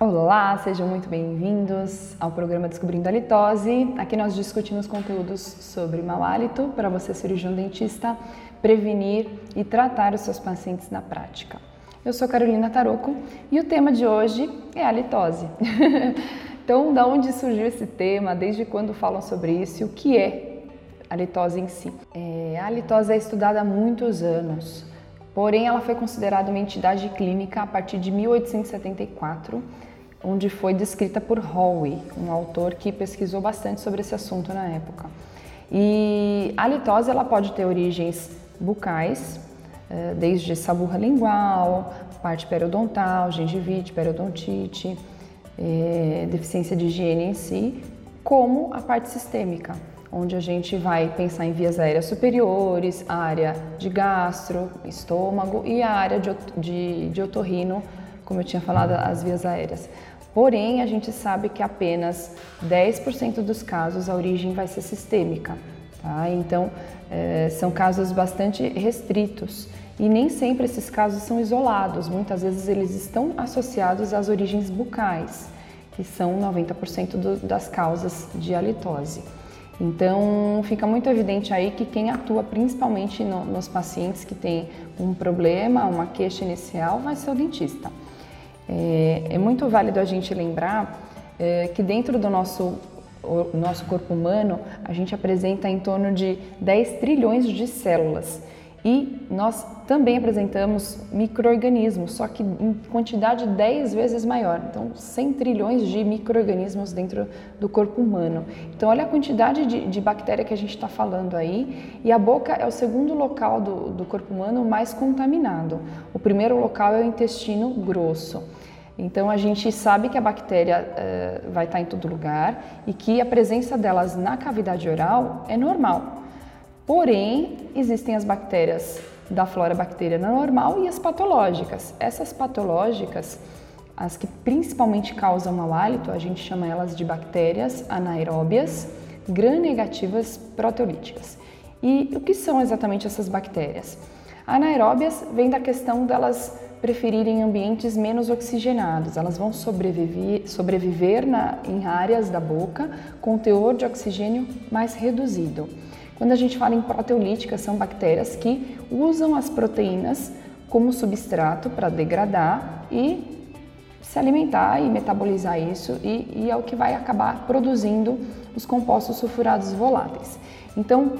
Olá, sejam muito bem-vindos ao programa Descobrindo a Litose. Aqui nós discutimos conteúdos sobre mau hálito para você, cirurgião dentista, prevenir e tratar os seus pacientes na prática. Eu sou Carolina Taroco e o tema de hoje é a litose. então, da onde surgiu esse tema? Desde quando falam sobre isso? E o que é a litose em si? É, a litose é estudada há muitos anos, porém ela foi considerada uma entidade clínica a partir de 1874 onde foi descrita por Howe, um autor que pesquisou bastante sobre esse assunto na época. E a litose ela pode ter origens bucais, eh, desde saburra lingual, parte periodontal, gengivite, periodontite, eh, deficiência de higiene em si, como a parte sistêmica, onde a gente vai pensar em vias aéreas superiores, área de gastro, estômago e a área de, de, de otorrino, como eu tinha falado, as vias aéreas. Porém, a gente sabe que apenas 10% dos casos a origem vai ser sistêmica. Tá? Então, é, são casos bastante restritos e nem sempre esses casos são isolados. Muitas vezes eles estão associados às origens bucais, que são 90% do, das causas de halitose. Então, fica muito evidente aí que quem atua principalmente no, nos pacientes que têm um problema, uma queixa inicial, vai ser o dentista. É, é muito válido a gente lembrar é, que dentro do nosso, nosso corpo humano a gente apresenta em torno de 10 trilhões de células e nós também apresentamos micro-organismos, só que em quantidade 10 vezes maior. Então, 100 trilhões de micro-organismos dentro do corpo humano. Então, olha a quantidade de, de bactéria que a gente está falando aí. E a boca é o segundo local do, do corpo humano mais contaminado. O primeiro local é o intestino grosso. Então a gente sabe que a bactéria uh, vai estar em todo lugar e que a presença delas na cavidade oral é normal. Porém, existem as bactérias da flora bacteriana normal e as patológicas. Essas patológicas, as que principalmente causam mau hálito, a gente chama elas de bactérias anaeróbias gram-negativas proteolíticas. E o que são exatamente essas bactérias? Anaeróbias vem da questão delas preferirem ambientes menos oxigenados. Elas vão sobreviver, sobreviver na, em áreas da boca com teor de oxigênio mais reduzido. Quando a gente fala em proteolíticas, são bactérias que usam as proteínas como substrato para degradar e se alimentar e metabolizar isso e, e, é o que vai acabar produzindo os compostos sulfurados voláteis. Então,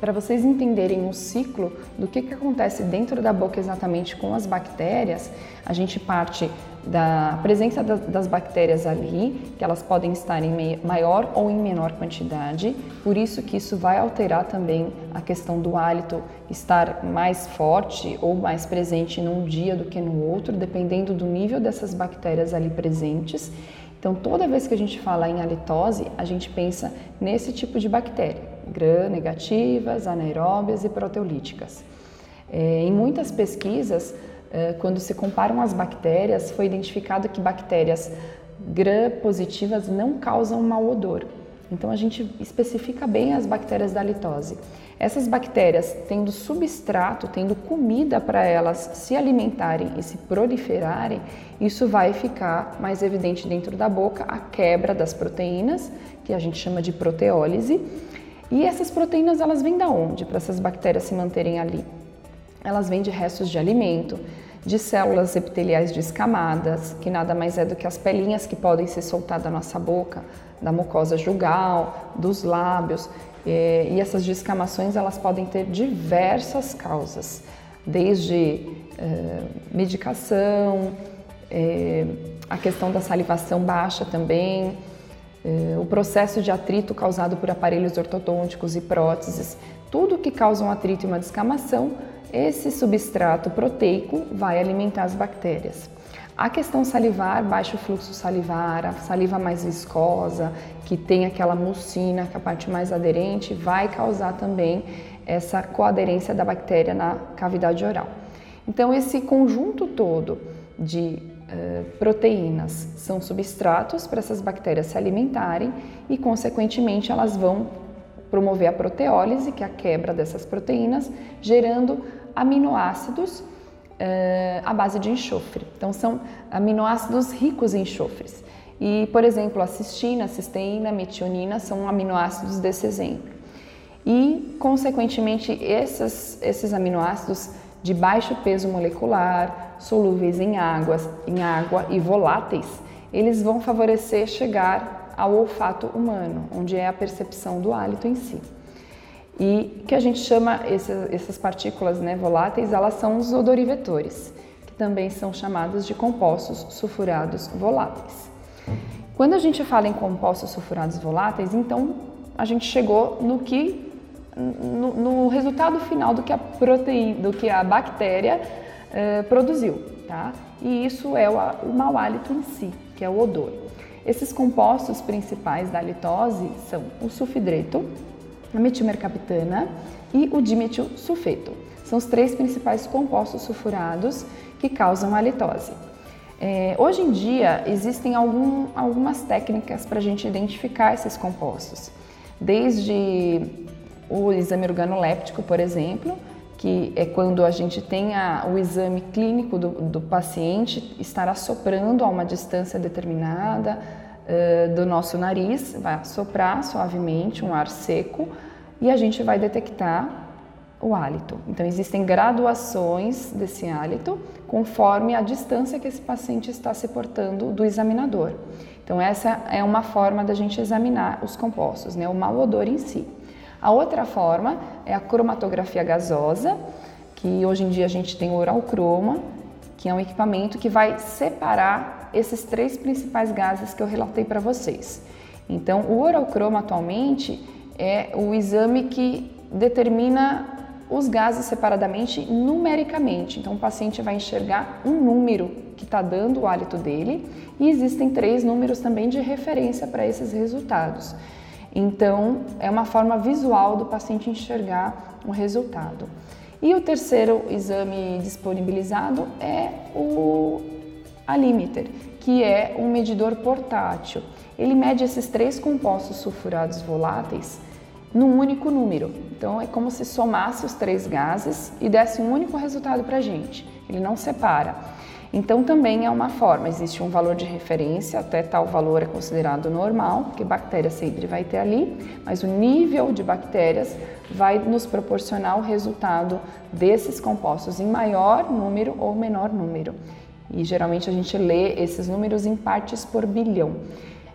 para vocês entenderem o ciclo do que, que acontece dentro da boca exatamente com as bactérias, a gente parte da presença das bactérias ali, que elas podem estar em maior ou em menor quantidade, por isso que isso vai alterar também a questão do hálito estar mais forte ou mais presente num dia do que no outro, dependendo do nível dessas bactérias ali presentes. Então, toda vez que a gente fala em halitose, a gente pensa nesse tipo de bactéria gram-negativas, anaeróbias e proteolíticas. É, em muitas pesquisas, é, quando se comparam as bactérias, foi identificado que bactérias gram-positivas não causam mau odor. Então a gente especifica bem as bactérias da litose. Essas bactérias, tendo substrato, tendo comida para elas se alimentarem e se proliferarem, isso vai ficar mais evidente dentro da boca, a quebra das proteínas, que a gente chama de proteólise, e essas proteínas elas vêm da onde para essas bactérias se manterem ali? Elas vêm de restos de alimento, de células epiteliais descamadas, que nada mais é do que as pelinhas que podem se soltar da nossa boca, da mucosa jugal, dos lábios. E essas descamações elas podem ter diversas causas, desde eh, medicação, eh, a questão da salivação baixa também, o processo de atrito causado por aparelhos ortodônticos e próteses, tudo que causa um atrito e uma descamação, esse substrato proteico vai alimentar as bactérias. A questão salivar, baixo fluxo salivar, a saliva mais viscosa, que tem aquela mucina, que é a parte mais aderente, vai causar também essa coaderência da bactéria na cavidade oral. Então, esse conjunto todo de eh, proteínas são substratos para essas bactérias se alimentarem e, consequentemente, elas vão promover a proteólise, que é a quebra dessas proteínas, gerando aminoácidos uh, à base de enxofre. Então, são aminoácidos ricos em enxofres. E, por exemplo, a cistina, a cisteína, a metionina são aminoácidos desse exemplo. E, consequentemente, esses, esses aminoácidos de baixo peso molecular, solúveis em, águas, em água e voláteis, eles vão favorecer chegar ao olfato humano, onde é a percepção do hálito em si. E que a gente chama essas, essas partículas né, voláteis, elas são os odorivetores, que também são chamados de compostos sulfurados voláteis. Quando a gente fala em compostos sulfurados voláteis, então a gente chegou no que no, no resultado final do que a proteína, do que a bactéria eh, produziu, tá? E isso é o, o mau hálito em si, que é o odor. Esses compostos principais da halitose são o sulfidreto, a metilmercaptana e o dimetilsulfeto. São os três principais compostos sulfurados que causam a halitose. É, hoje em dia existem algum, algumas técnicas para a gente identificar esses compostos, desde o exame organoléptico, por exemplo, que é quando a gente tem a, o exame clínico do, do, paciente estar assoprando a uma distância determinada uh, do nosso nariz, vai assoprar suavemente um ar seco e a gente vai detectar o hálito. Então, existem graduações desse hálito conforme a distância que esse paciente está se portando do examinador. Então, essa é uma forma da gente examinar os compostos, né? o mau odor em si. A outra forma é a cromatografia gasosa, que hoje em dia a gente tem o oral croma, que é um equipamento que vai separar esses três principais gases que eu relatei para vocês. Então, o oral croma atualmente é o exame que determina os gases separadamente numericamente. Então, o paciente vai enxergar um número que está dando o hálito dele e existem três números também de referência para esses resultados. Então, é uma forma visual do paciente enxergar o resultado. E o terceiro exame disponibilizado é o Alimiter, que é um medidor portátil. Ele mede esses três compostos sulfurados voláteis num único número. Então, é como se somasse os três gases e desse um único resultado para a gente. Ele não separa. Então também é uma forma, existe um valor de referência, até tal valor é considerado normal, porque bactéria sempre vai ter ali, mas o nível de bactérias vai nos proporcionar o resultado desses compostos em maior número ou menor número. E geralmente a gente lê esses números em partes por bilhão.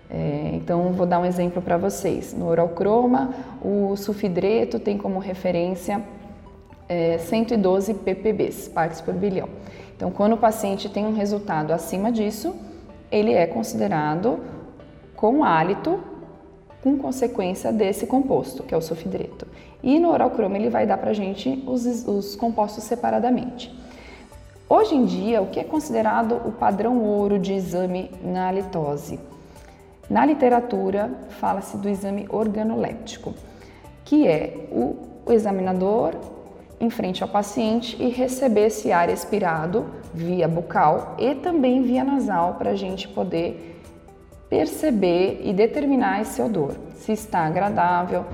É, então, vou dar um exemplo para vocês. No oralcroma, o sulfidreto tem como referência é, 112 ppbs, partes por bilhão. Então, quando o paciente tem um resultado acima disso, ele é considerado com hálito com consequência desse composto, que é o sulfidreto. E no oral croma ele vai dar para a gente os, os compostos separadamente. Hoje em dia, o que é considerado o padrão ouro de exame na litose? Na literatura, fala-se do exame organoléptico, que é o, o examinador em frente ao paciente e receber esse ar expirado via bucal e também via nasal para a gente poder perceber e determinar esse odor, se está agradável,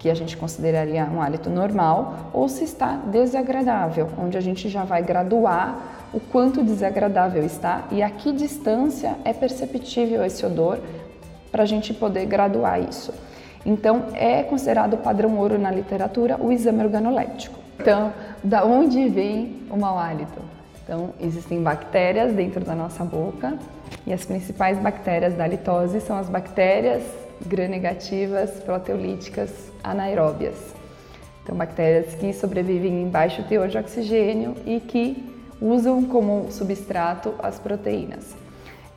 que a gente consideraria um hálito normal, ou se está desagradável, onde a gente já vai graduar o quanto desagradável está e a que distância é perceptível esse odor para a gente poder graduar isso. Então, é considerado padrão ouro na literatura o exame organoléptico. Então, da onde vem o mau hálito? Então, existem bactérias dentro da nossa boca e as principais bactérias da halitose são as bactérias gram-negativas, proteolíticas, anaeróbias. Então, bactérias que sobrevivem em baixo teor de oxigênio e que usam como substrato as proteínas.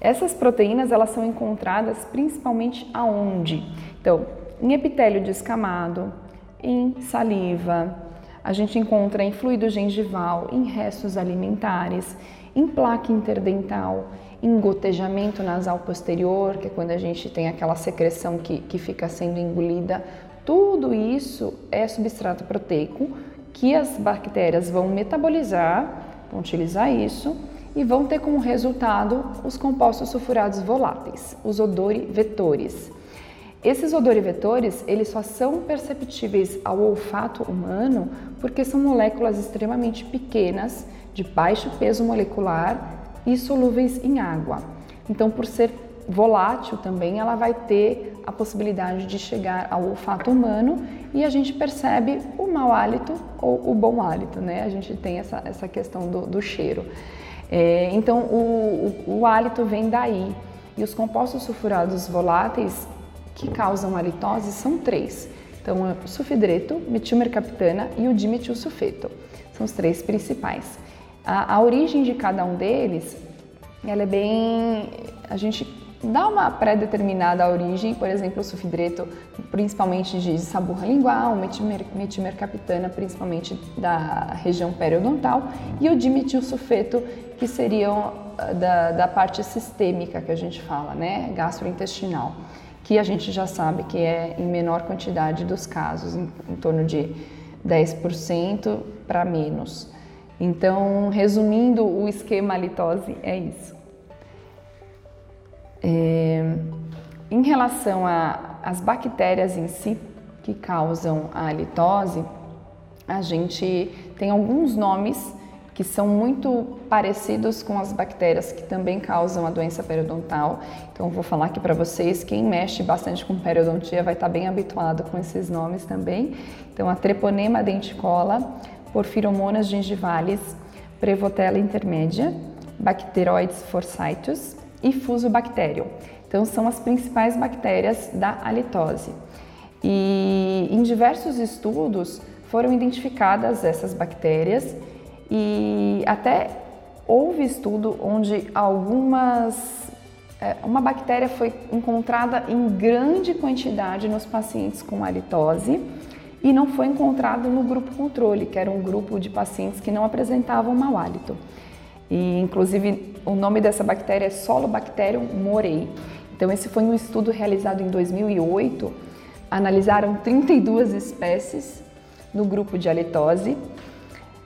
Essas proteínas elas são encontradas principalmente aonde? Então, em epitélio descamado, em saliva, a gente encontra em fluido gengival, em restos alimentares, em placa interdental, em gotejamento nasal posterior, que é quando a gente tem aquela secreção que, que fica sendo engolida. Tudo isso é substrato proteico que as bactérias vão metabolizar, vão utilizar isso e vão ter como resultado os compostos sulfurados voláteis, os odorivetores. Esses odorivetores, eles só são perceptíveis ao olfato humano porque são moléculas extremamente pequenas de baixo peso molecular e solúveis em água. Então, por ser volátil também, ela vai ter a possibilidade de chegar ao olfato humano e a gente percebe o mau hálito ou o bom hálito, né? A gente tem essa, essa questão do, do cheiro. É, então, o, o, o hálito vem daí. E os compostos sulfurados voláteis que causam halitose são três. Então, é o sulfidreto, metilmercaptana e o dimetilsulfeto. São os três principais. A, a origem de cada um deles, ela é bem... A gente dá uma pré-determinada origem, por exemplo, o sulfidreto, principalmente de saburra lingual, metimer, metimercaptana, principalmente da região periodontal, e o dimetilsulfeto, que seriam ah, da, da parte sistêmica que a gente fala, né, gastrointestinal, que a gente já sabe que é em menor quantidade dos casos, em, em torno de 10% para menos. Então, resumindo o esquema litose, é isso. É, em relação às bactérias em si que causam a litose, a gente tem alguns nomes que são muito parecidos com as bactérias que também causam a doença periodontal. Então, vou falar aqui para vocês, quem mexe bastante com periodontia vai estar bem habituado com esses nomes também. Então, a Treponema denticola, Porphyromonas gingivales, Prevotella intermédia, Bacteroides forsythus e Fusobacterium. Então, são as principais bactérias da halitose. E em diversos estudos foram identificadas essas bactérias e até houve estudo onde algumas é, uma bactéria foi encontrada em grande quantidade nos pacientes com halitose e não foi encontrado no grupo controle, que era um grupo de pacientes que não apresentavam mau hálito. E inclusive o nome dessa bactéria é Solobacterium morei. Então esse foi um estudo realizado em 2008. Analisaram 32 espécies no grupo de halitose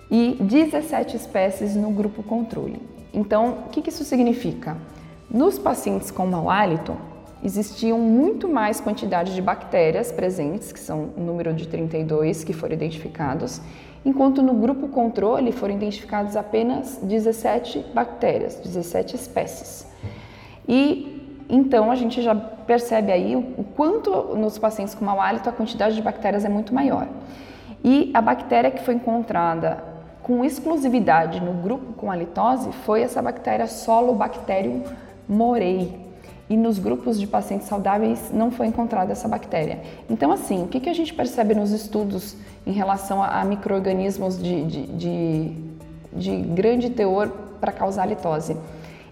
e 17 espécies no grupo controle. Então, o que isso significa? Nos pacientes com mau hálito, existiam muito mais quantidade de bactérias presentes, que são o número de 32 que foram identificados, enquanto no grupo controle foram identificados apenas 17 bactérias, 17 espécies. E então a gente já percebe aí o quanto nos pacientes com mau hálito a quantidade de bactérias é muito maior. E a bactéria que foi encontrada com exclusividade no grupo com halitose foi essa bactéria Solobacterium morei. E nos grupos de pacientes saudáveis não foi encontrada essa bactéria. Então, assim, o que, que a gente percebe nos estudos em relação a, a micro-organismos de, de, de, de grande teor para causar litose?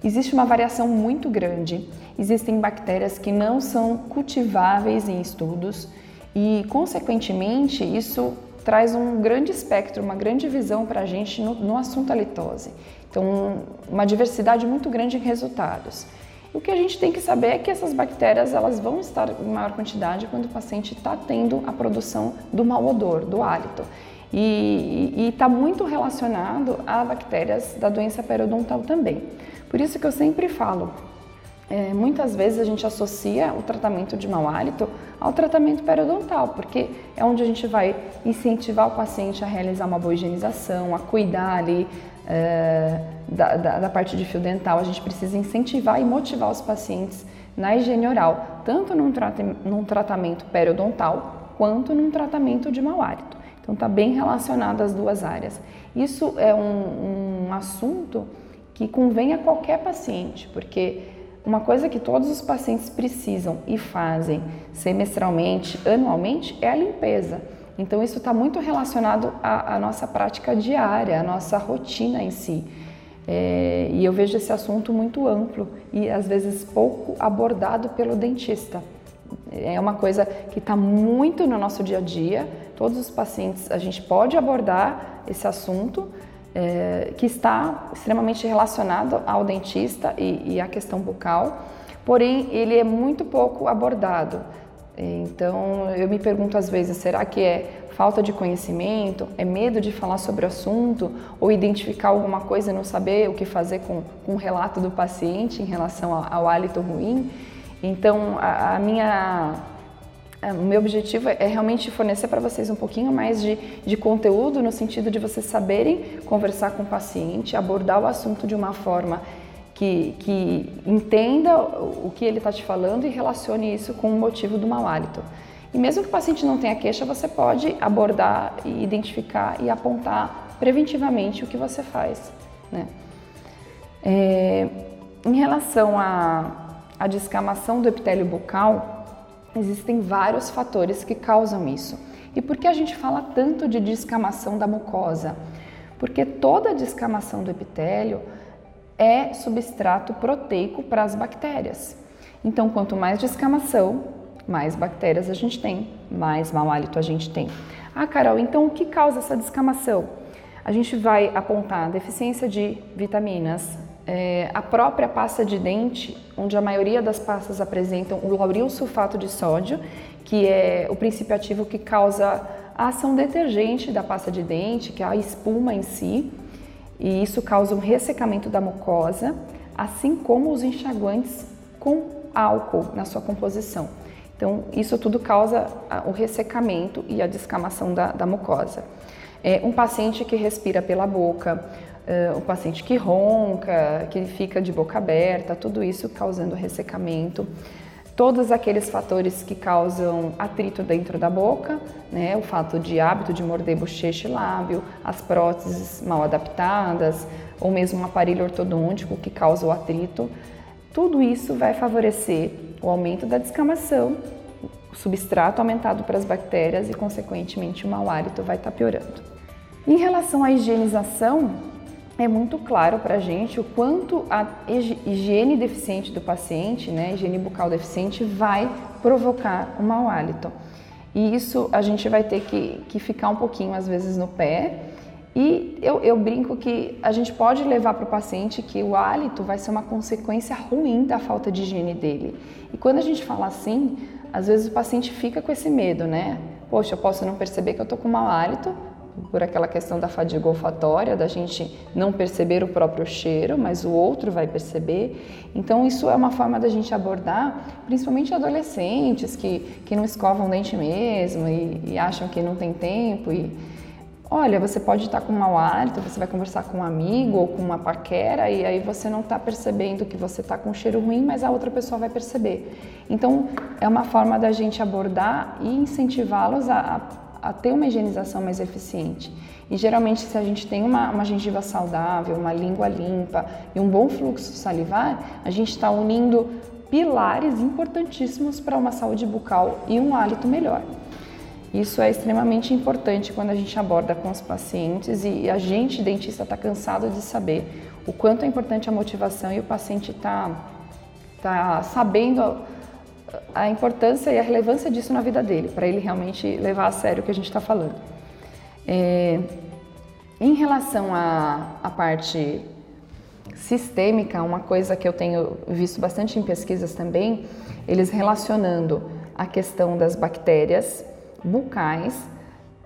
Existe uma variação muito grande. Existem bactérias que não são cultiváveis em estudos e, consequentemente, isso traz um grande espectro, uma grande visão para a gente no, no assunto halitose. Então, uma diversidade muito grande em resultados. O que a gente tem que saber é que essas bactérias elas vão estar em maior quantidade quando o paciente está tendo a produção do mau odor, do hálito. E está muito relacionado a bactérias da doença periodontal também. Por isso que eu sempre falo, é, muitas vezes a gente associa o tratamento de mau hálito ao tratamento periodontal, porque é onde a gente vai incentivar o paciente a realizar uma boa higienização, a cuidar ali é, da, da, da, parte de fio dental. A gente precisa incentivar e motivar os pacientes na higiene oral, tanto num, num tratamento periodontal quanto num tratamento de mau hálito. Então está bem relacionado as duas áreas. Isso é um, um assunto que convém a qualquer paciente, porque uma coisa que todos os pacientes precisam e fazem semestralmente, anualmente, é a limpeza. Então, isso está muito relacionado à, à, nossa prática diária, à nossa rotina em si. É, e eu vejo esse assunto muito amplo e às vezes pouco abordado pelo dentista. É uma coisa que está muito no nosso dia a dia. Todos os pacientes a gente pode abordar esse assunto, é, que está extremamente relacionado ao dentista e, e à questão bucal, porém ele é muito pouco abordado. Então eu me pergunto às vezes, será que é falta de conhecimento, é medo de falar sobre o assunto ou identificar alguma coisa e não saber o que fazer com, com o relato do paciente em relação ao, ao hálito ruim? Então a, a minha o meu objetivo é realmente fornecer para vocês um pouquinho mais de, de conteúdo no sentido de vocês saberem conversar com o paciente, abordar o assunto de uma forma que, que entenda o que ele está te falando e relacione isso com o motivo do mau hálito. E mesmo que o paciente não tenha queixa, você pode abordar e identificar e apontar preventivamente o que você faz. Né? É, em relação à, à descamação do epitélio bucal, existem vários fatores que causam isso. E por que a gente fala tanto de descamação da mucosa? Porque toda descamação do epitélio é substrato proteico para as bactérias. Então, quanto mais descamação, mais bactérias a gente tem, mais mau hálito a gente tem. Ah, Carol, então o que causa essa descamação? A gente vai apontar deficiência de vitaminas, é, a própria pasta de dente, onde a maioria das pastas apresentam o lauril sulfato de sódio, que é o princípio ativo que causa a ação detergente da pasta de dente, que é a espuma em si, e isso causa um ressecamento da mucosa, assim como os enxaguantes com álcool na sua composição. Então, isso tudo causa o ressecamento e a descamação da, da mucosa. É, um paciente que respira pela boca, uh, um paciente que ronca, que fica de boca aberta, tudo isso causando ressecamento. Todos aqueles fatores que causam atrito dentro da boca, né, o fato de hábito de morder bochecha e lábio, as próteses mal adaptadas, ou mesmo um aparelho ortodôntico que causa o atrito, tudo isso vai favorecer o aumento da descamação, o substrato aumentado para as bactérias e, consequentemente, o mau hálito vai estar piorando. Em relação à higienização, é muito claro para a gente o quanto a higiene deficiente do paciente, né, higiene bucal deficiente, vai provocar o mau hálito. E isso a gente vai ter que, que ficar um pouquinho, às vezes, no pé. E eu, eu brinco que a gente pode levar para o paciente que o hálito vai ser uma consequência ruim da falta de higiene dele. E quando a gente fala assim, às vezes o paciente fica com esse medo, né? Poxa, eu posso não perceber que eu estou com mau hálito, por aquela questão da fadiga olfatória, da gente não perceber o próprio cheiro, mas o outro vai perceber. Então, isso é uma forma da gente abordar, principalmente adolescentes que, que não escovam dente mesmo e, e acham que não tem tempo. E, olha, você pode estar com mau hálito, você vai conversar com um amigo ou com uma paquera e aí você não está percebendo que você está com um cheiro ruim, mas a outra pessoa vai perceber. Então, é uma forma da gente abordar e incentivá-los a, a a ter uma higienização mais eficiente. E geralmente, se a gente tem uma, uma gengiva saudável, uma língua limpa e um bom fluxo salivar, a gente está unindo pilares importantíssimos para uma saúde bucal e um hálito melhor. Isso é extremamente importante quando a gente aborda com os pacientes e a gente, dentista, está cansado de saber o quanto é importante a motivação e o paciente está tá sabendo a importância e a relevância disso na vida dele, para ele realmente levar a sério o que a gente está falando. É, em relação à, parte sistêmica, uma coisa que eu tenho visto bastante em pesquisas também, eles relacionando a questão das bactérias bucais,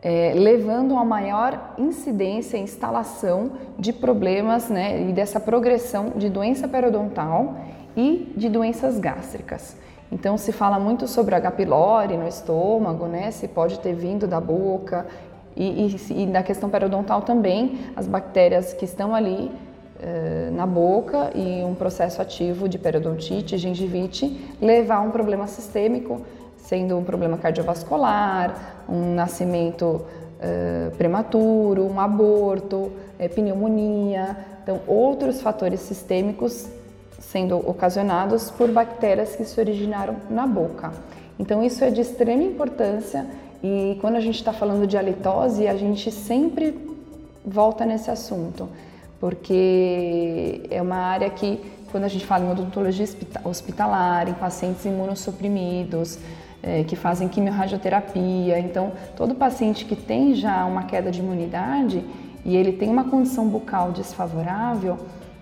é, levando a maior incidência e instalação de problemas né, e dessa progressão de doença periodontal e de doenças gástricas. Então se fala muito sobre H. pylori no estômago, né? Se pode ter vindo da boca e, e, e na questão periodontal também as bactérias que estão ali eh, na boca e um processo ativo de periodontite, gengivite, levar a um problema sistêmico, sendo um problema cardiovascular, um nascimento eh, prematuro, um aborto, eh, pneumonia. Então, outros fatores sistêmicos sendo ocasionados por bactérias que se originaram na boca. Então isso é de extrema importância e quando a gente está falando de halitose, a gente sempre volta nesse assunto, porque é uma área que, quando a gente fala em odontologia hospitalar, em pacientes imunossuprimidos, é, que fazem quimiorradioterapia, então todo paciente que tem já uma queda de imunidade e ele tem uma condição bucal desfavorável,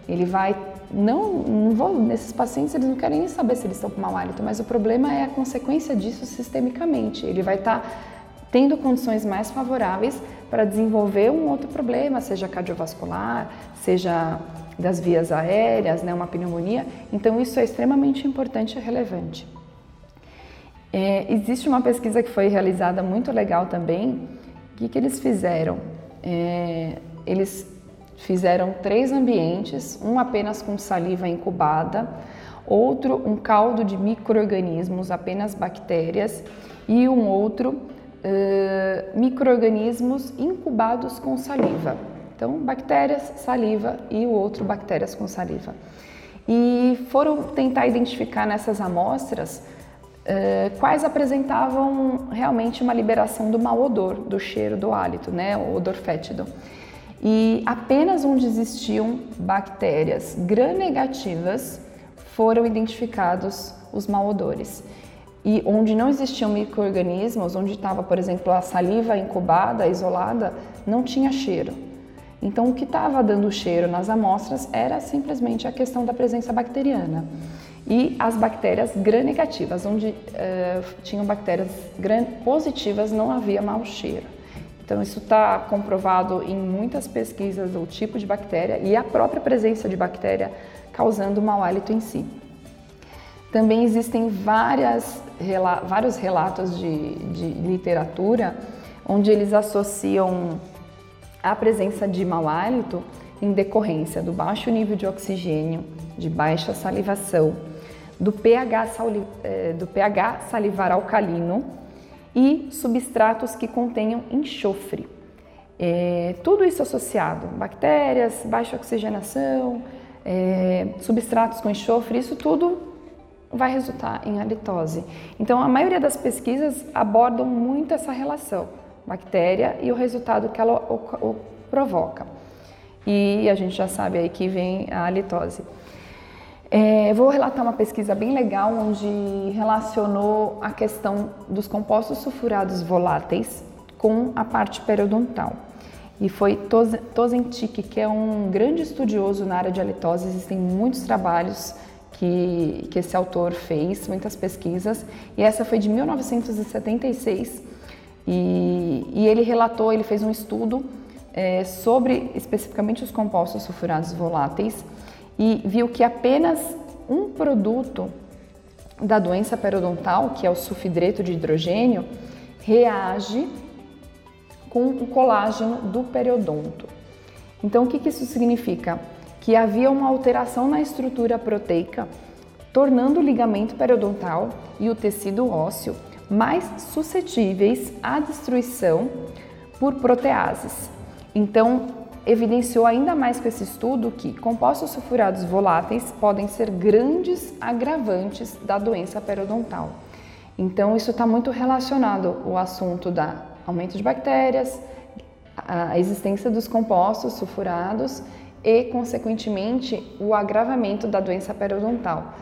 ele vai não, não vou, nesses pacientes eles não querem nem saber se eles estão com mau hálito, mas o problema é a consequência disso sistemicamente. Ele vai estar tá tendo condições mais favoráveis para desenvolver um outro problema, seja cardiovascular, seja das vias aéreas, né, uma pneumonia. Então isso é extremamente importante e relevante. É, existe uma pesquisa que foi realizada muito legal também. O que, que eles fizeram? É, eles fizeram três ambientes, um apenas com saliva incubada, outro um caldo de micro-organismos, apenas bactérias, e um outro uh, micro-organismos incubados com saliva. Então, bactérias, saliva e o outro bactérias com saliva. E foram tentar identificar nessas amostras uh, quais apresentavam realmente uma liberação do mau odor, do cheiro, do hálito, né, o odor fétido. E apenas onde existiam bactérias gram-negativas foram identificados os malodores. E onde não existiam micro-organismos, onde estava, por exemplo, a saliva incubada, isolada, não tinha cheiro. Então, o que estava dando cheiro nas amostras era simplesmente a questão da presença bacteriana. E as bactérias gram-negativas, onde uh, tinham bactérias gram-positivas, não havia mau cheiro. Então, isso está comprovado em muitas pesquisas, o tipo de bactéria e a própria presença de bactéria causando mau hálito em si. Também existem várias, vários relatos de, de literatura onde eles associam a presença de mau hálito em decorrência do baixo nível de oxigênio, de baixa salivação, do pH, eh, do pH salivar alcalino e substratos que contenham enxofre. É, tudo isso associado, bactérias, baixa oxigenação, é, substratos com enxofre, isso tudo vai resultar em halitose. Então, a maioria das pesquisas abordam muito essa relação, bactéria e o resultado que ela provoca. E a gente já sabe aí que vem a halitose. É, vou relatar uma pesquisa bem legal onde relacionou a questão dos compostos sulfurados voláteis com a parte periodontal. E foi Tozentic, que é um grande estudioso na área de halitose, existem muitos trabalhos que, que esse autor fez, muitas pesquisas, e essa foi de 1976, e, e ele relatou, ele fez um estudo é, sobre especificamente os compostos sulfurados voláteis, e viu que apenas um produto da doença periodontal, que é o sulfidreto de hidrogênio, reage com o colágeno do periodonto. Então, o que, que isso significa? Que havia uma alteração na estrutura proteica, tornando o ligamento periodontal e o tecido ósseo mais suscetíveis à destruição por proteases. Então, evidenciou ainda mais com esse estudo que compostos sulfurados voláteis podem ser grandes agravantes da doença periodontal. Então, isso está muito relacionado ao assunto da aumento de bactérias, a existência dos compostos sulfurados e, consequentemente, o agravamento da doença periodontal.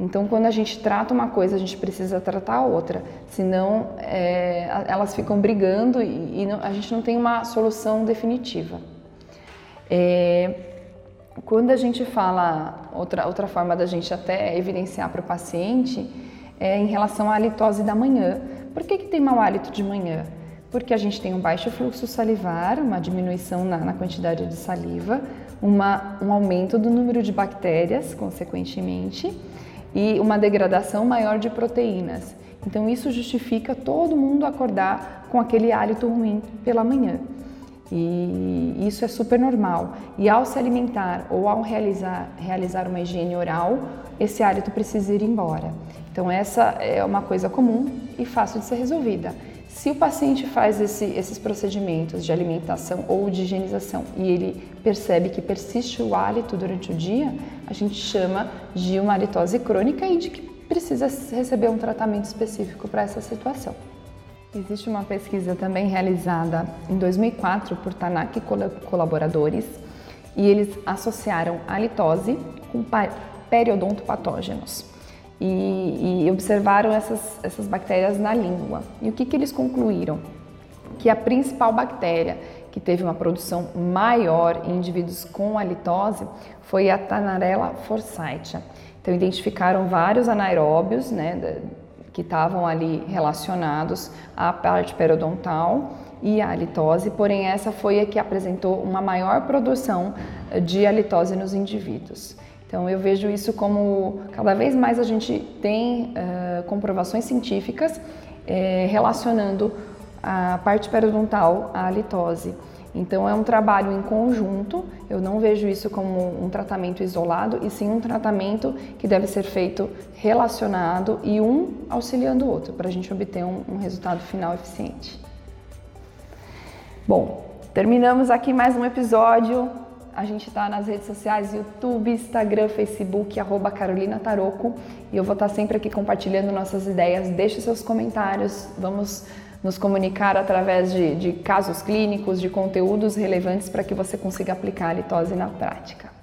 Então, quando a gente trata uma coisa, a gente precisa tratar a outra, senão é, elas ficam brigando e, e não, a gente não tem uma solução definitiva. É, quando a gente fala, outra, outra forma da gente até evidenciar para o paciente é em relação à halitose da manhã. Por que, que tem mau hálito de manhã? porque a gente tem um baixo fluxo salivar, uma diminuição na, na quantidade de saliva, uma, um aumento do número de bactérias, consequentemente, e uma degradação maior de proteínas. Então, isso justifica todo mundo acordar com aquele hálito ruim pela manhã. E isso é super normal. E ao se alimentar ou ao realizar, realizar uma higiene oral, esse hálito precisa ir embora. Então, essa é uma coisa comum e fácil de ser resolvida. Se o paciente faz esse, esses procedimentos de alimentação ou de higienização e ele percebe que persiste o hálito durante o dia, a gente chama de uma halitose crônica e de que precisa receber um tratamento específico para essa situação. Existe uma pesquisa também realizada em 2004 por Tanak e colaboradores e eles associaram a halitose com periodontopatógenos e, e observaram essas, essas bactérias na língua. E o que, que eles concluíram? Que a principal bactéria que teve uma produção maior em indivíduos com halitose foi a Tanarella forsythia. Então, identificaram vários anaeróbios né, que estavam ali relacionados à parte periodontal e à halitose, porém essa foi a que apresentou uma maior produção de halitose nos indivíduos. Então eu vejo isso como cada vez mais a gente tem uh, comprovações científicas eh, relacionando a parte periodontal à litose. Então é um trabalho em conjunto, eu não vejo isso como um tratamento isolado, e sim um tratamento que deve ser feito relacionado e um auxiliando o outro, para a gente obter um, um resultado final eficiente. Bom, terminamos aqui mais um episódio. A gente está nas redes sociais, YouTube, Instagram, Facebook, arroba Carolina Taroco. E eu vou estar tá sempre aqui compartilhando nossas ideias. Deixe seus comentários, vamos nos comunicar através de, de casos clínicos, de conteúdos relevantes para que você consiga aplicar a litose na prática.